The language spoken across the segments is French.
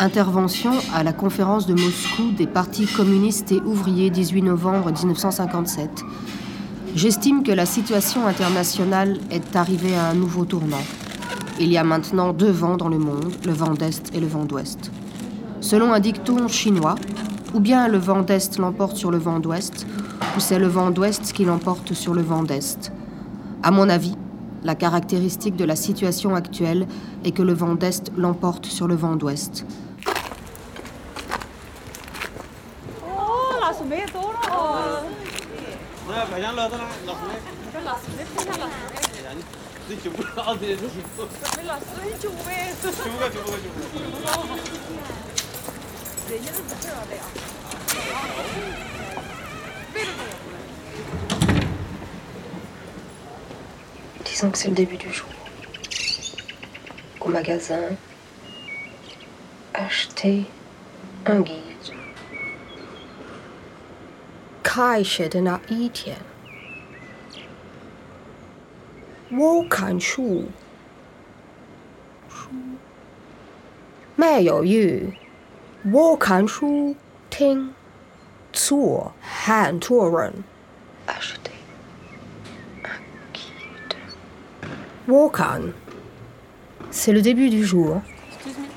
Intervention à la conférence de Moscou des partis communistes et ouvriers 18 novembre 1957. J'estime que la situation internationale est arrivée à un nouveau tournant. Il y a maintenant deux vents dans le monde, le vent d'Est et le vent d'Ouest. Selon un dicton chinois, ou bien le vent d'Est l'emporte sur le vent d'Ouest, ou c'est le vent d'Ouest qui l'emporte sur le vent d'Est. À mon avis, la caractéristique de la situation actuelle est que le vent d'Est l'emporte sur le vent d'Ouest. Disons que c'est le début du jour. Au magasin, acheter un guide. 开学的那一天，我看书，书没有雨，我看书听做很多人 acheter un guide. 我看 c'est le début du jour. Excuse me,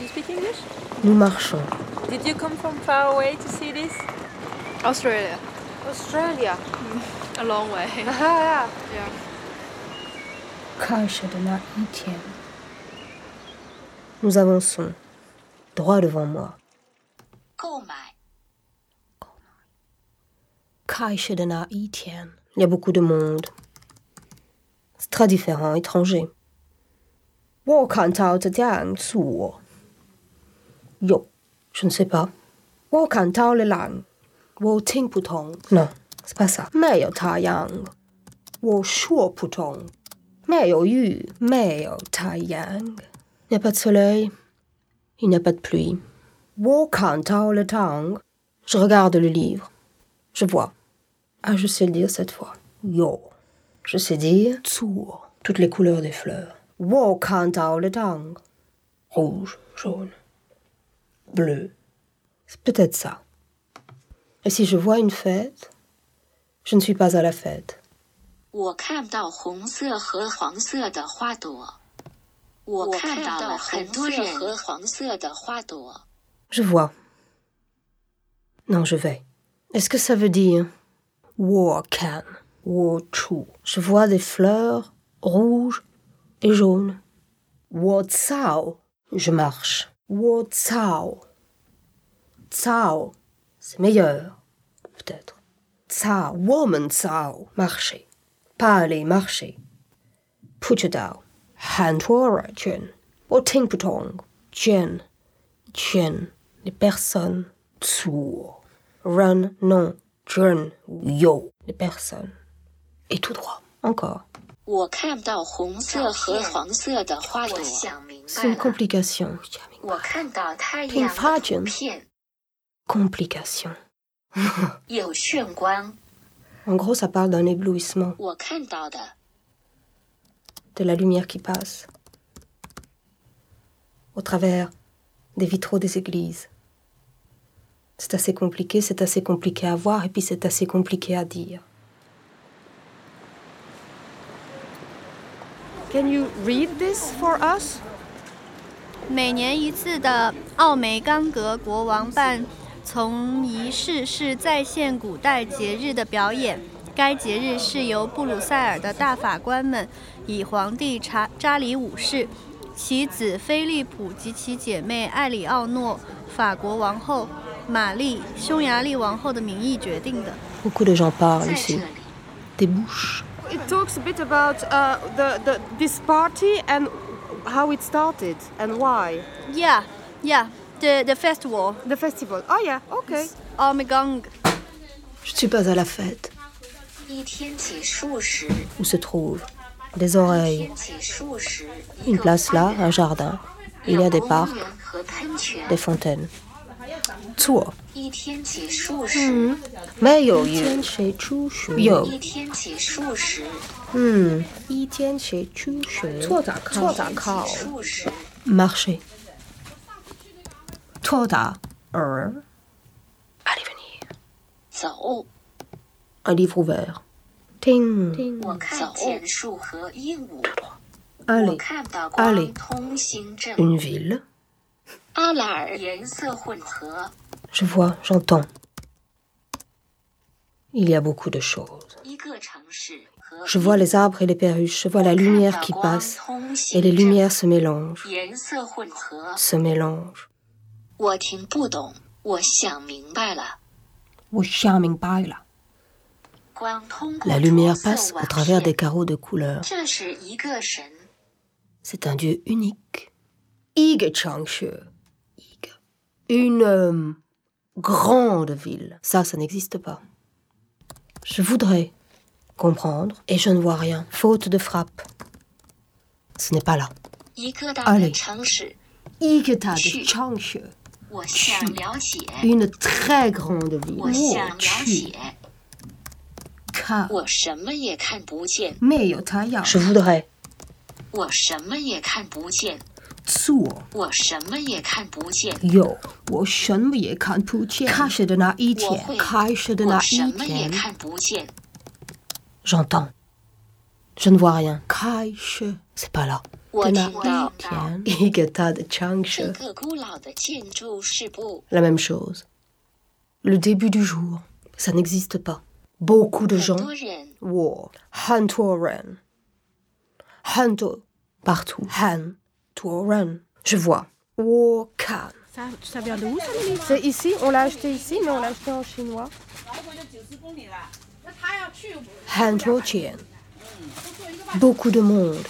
you speak English? Nous marchons. Did you come from far away to see this? Australia. Australia? Mm, a long way. nous avançons, droit devant moi. Il y a beaucoup de monde. C'est très différent, étranger. Yo, je ne sais pas. le lang. 我听不懂。Non, c'est pas ça. 没有太阳，我说不懂。没有雨，没有太阳。Il n'y a pas de soleil, il n'y a pas de pluie. 我看到了汤，je regarde le livre. Je vois. Ah, je sais le dire cette fois. Yo. Je sais dire zur. Toutes les couleurs des fleurs. 我看到了汤 Rouge, jaune, bleu. C'est peut-être ça. Et si je vois une fête, je ne suis pas à la fête. Je vois. Non, je vais. Est-ce que ça veut dire? Je vois des fleurs rouges et jaunes. Je marche. Cao. C'est meilleur. Peut-être. Tsao, woman tsao. Marcher. Pas aller marcher. Put it down. Han chen. O ting putong. Chen. Chen. Les personnes. Tsu. Run, non. Jun. Yo. Les personnes. Et tout droit. Encore. C'est une complication. Pink complication 有炫光。 en gros ça parle d'un éblouissement 我看到的 de la lumière qui passe au travers des vitraux des églises. C'est assez compliqué, c'est assez compliqué à voir et puis c'est assez compliqué à dire. Can you read this for us? 每年一次的奥梅冈格国王办 从仪式是再现古代节日的表演。该节日是由布鲁塞尔的大法官们以皇帝查扎里五世、其子菲利普及其姐妹艾里奥诺、法国王后玛丽、匈牙利王后的名义决定的。Beaucoup de gens parlent ici. Des bouches. It talks a bit about uh, the, the this party and how it started and why. Yeah, yeah, the, the festival. The festival. Oh yeah, okay. Armegang. Je ne suis pas à la fête. Où se trouvent des oreilles, une place là, un jardin. Il y a des parcs, des fontaines. Zur. Hmm. Mais yo, hmm. yo. Marcher. Er. Allez venir. Un livre ouvert. Allez. Une ville. Je vois, j'entends. Il y a beaucoup de choses. Je vois les arbres et les perruches, je vois la lumière qui passe et les lumières se mélangent, se mélangent 我听不懂，我想明白了。 La 光通过 lumière 着色 passe 网 au travers des 线 carreaux de couleurs. 这是一个神。 C'est un dieu unique. Ige Changshe. Ige. Une euh, grande ville. Ça, ça n'existe pas. Je voudrais comprendre et je ne vois rien. Faute de frappe. Ce n'est pas là. 一个大 Allez 的城市， Igeta Chu. de Changshe. 我想了解， Une très grande ville. 我想了 Chu. 解， Ka. 我什么也看不见， Je voudrais. 我什么也看不见， Tsuo. 我什么也看不见， Yo. 我什么也看不见。Cache de na 一我 天。会， Cache de 我 na 什么也一天。看不见， J'entends. Je ne vois rien. Cache. C'est pas là. 我 De 听 na 到 Tian. Igeta de 这 Changshe. 个古老的建筑是部 La même chose. Le début du jour. Ça n'existe pas. Beaucoup de 很 gens. 多人 War. Han Tuoren. Hanto. Partout. Han Tuoren. Je vois. Wokan. Ça, ça vient de où ça, Lily C'est ici, on l'a acheté ici, mais on l'a acheté en chinois. Han Tuochien. Beaucoup de monde.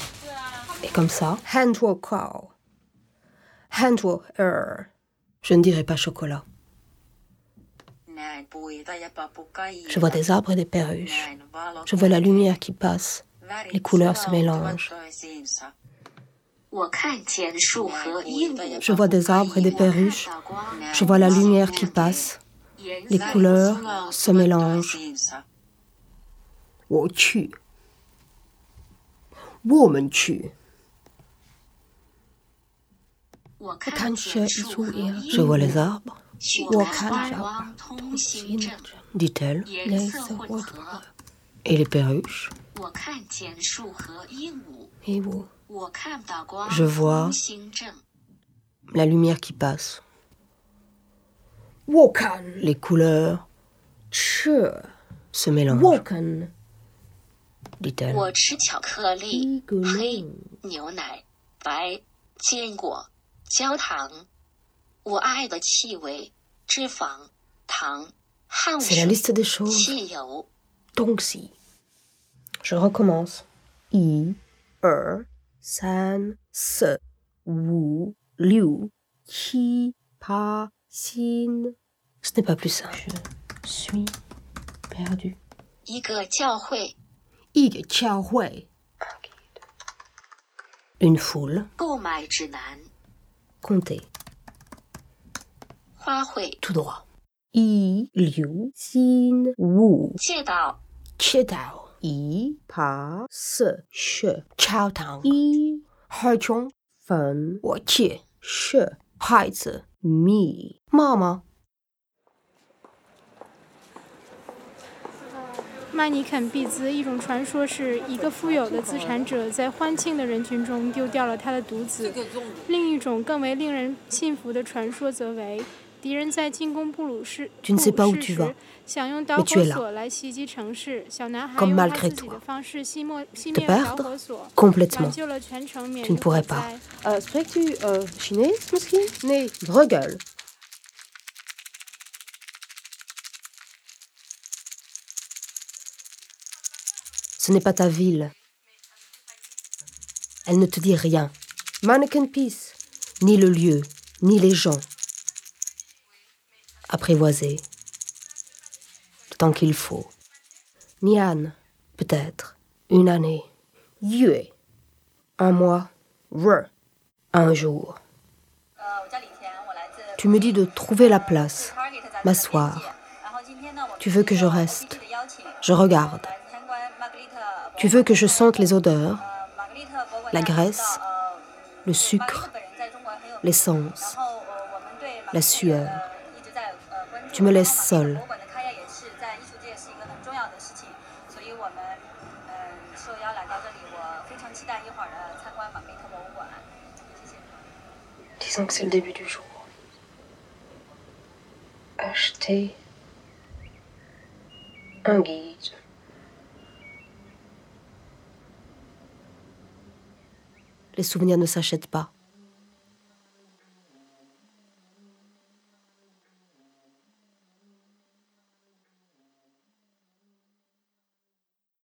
Et comme ça Je ne dirais pas chocolat. Je vois des arbres et des perruches. Je vois la lumière qui passe. Les couleurs se mélangent. Je vois des arbres et des perruches. Je vois la lumière qui passe. Les couleurs se mélangent. Je vois les arbres. dit-elle. Et les perruches. Je vois la lumière qui passe. Les couleurs se mélangent. 我吃巧克力一个、黑、牛奶、白、坚果、焦糖。我爱的气味、脂肪、糖、汗 C'est la 水、 liste des choses. 汽油。 Donc si. Je recommence. I, er, san, se, wu, liu, chi, pa, sin. Ce n'est pas plus simple. Je suis perdu. 一个教会 Ig chao hui. Une foule. 购买指南， conte 花卉。tout 六 cin 切到。切到。Yi Pa 塘，伊海琼粉。我切。She. 孩子。Me. 妈妈。曼尼肯毕兹一种传说是一个富有的资产者在欢庆的人群中丢掉了他的独子。另一种更为令人信服的传说则为，敌人在进攻布鲁士布鲁士时，想用导 mais tu 火索来袭击城市。小男孩用他自己的方式熄灭熄灭了导火索挽救了全城免于火灾 Ce n'est pas ta ville. Elle ne te dit rien. Mannequin Peace. Ni le lieu, ni les gens. Apprivoiser. Temps qu'il faut. Nian, peut-être. Une année. Yue. Un mois. Re. Un jour. Tu me dis de trouver la place, m'asseoir. Tu veux que je reste? Je regarde. Tu veux que je sente les odeurs, la graisse, le sucre, l'essence. la sueur. Tu me laisses seule. Disons que c'est le début du jour. Acheter un guide. Les souvenirs ne s'achètent pas.